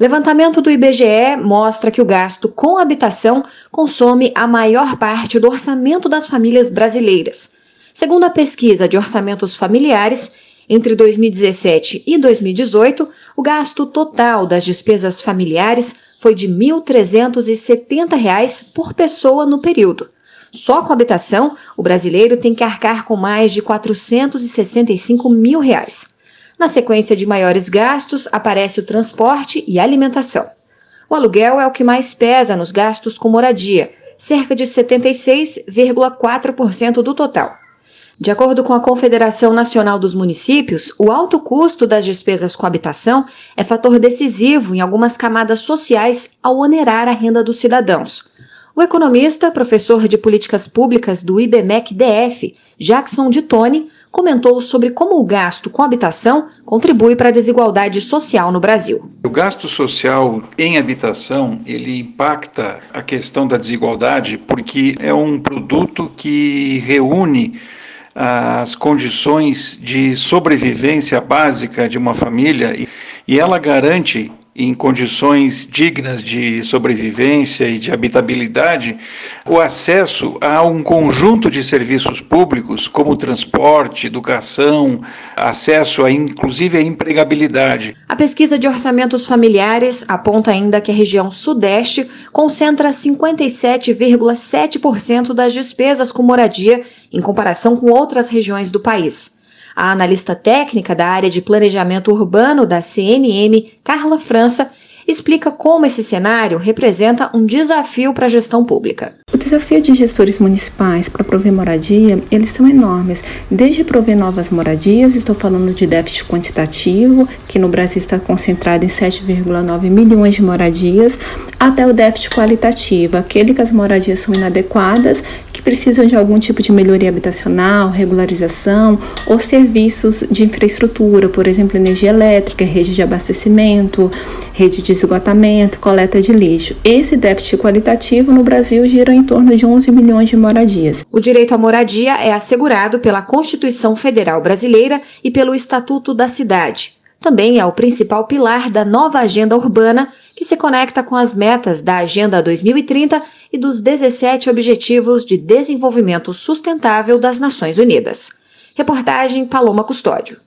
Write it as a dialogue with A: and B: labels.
A: Levantamento do IBGE mostra que o gasto com habitação consome a maior parte do orçamento das famílias brasileiras. Segundo a pesquisa de orçamentos familiares, entre 2017 e 2018, o gasto total das despesas familiares foi de R$ 1.370 por pessoa no período. Só com habitação, o brasileiro tem que arcar com mais de 465 mil reais. Na sequência de maiores gastos, aparece o transporte e alimentação. O aluguel é o que mais pesa nos gastos com moradia, cerca de 76,4% do total. De acordo com a Confederação Nacional dos Municípios, o alto custo das despesas com habitação é fator decisivo em algumas camadas sociais ao onerar a renda dos cidadãos. O economista, professor de políticas públicas do IBMEC DF, Jackson de Tone, comentou sobre como o gasto com habitação contribui para a desigualdade social no Brasil.
B: O gasto social em habitação, ele impacta a questão da desigualdade porque é um produto que reúne as condições de sobrevivência básica de uma família e ela garante em condições dignas de sobrevivência e de habitabilidade, o acesso a um conjunto de serviços públicos, como transporte, educação, acesso a inclusive a empregabilidade.
A: A pesquisa de orçamentos familiares aponta ainda que a região Sudeste concentra 57,7% das despesas com moradia em comparação com outras regiões do país. A analista técnica da área de planejamento urbano da CNM, Carla França, explica como esse cenário representa um desafio para a gestão pública.
C: O desafio de gestores municipais para prover moradia, eles são enormes. Desde prover novas moradias, estou falando de déficit quantitativo, que no Brasil está concentrado em 7,9 milhões de moradias, até o déficit qualitativo, aquele que as moradias são inadequadas, que precisam de algum tipo de melhoria habitacional, regularização ou serviços de infraestrutura, por exemplo, energia elétrica, rede de abastecimento, rede de esgotamento, coleta de lixo. Esse déficit qualitativo no Brasil gira em torno de 11 milhões de moradias.
A: O direito à moradia é assegurado pela Constituição Federal Brasileira e pelo Estatuto da Cidade. Também é o principal pilar da nova agenda urbana, que se conecta com as metas da Agenda 2030 e dos 17 Objetivos de Desenvolvimento Sustentável das Nações Unidas. Reportagem Paloma Custódio.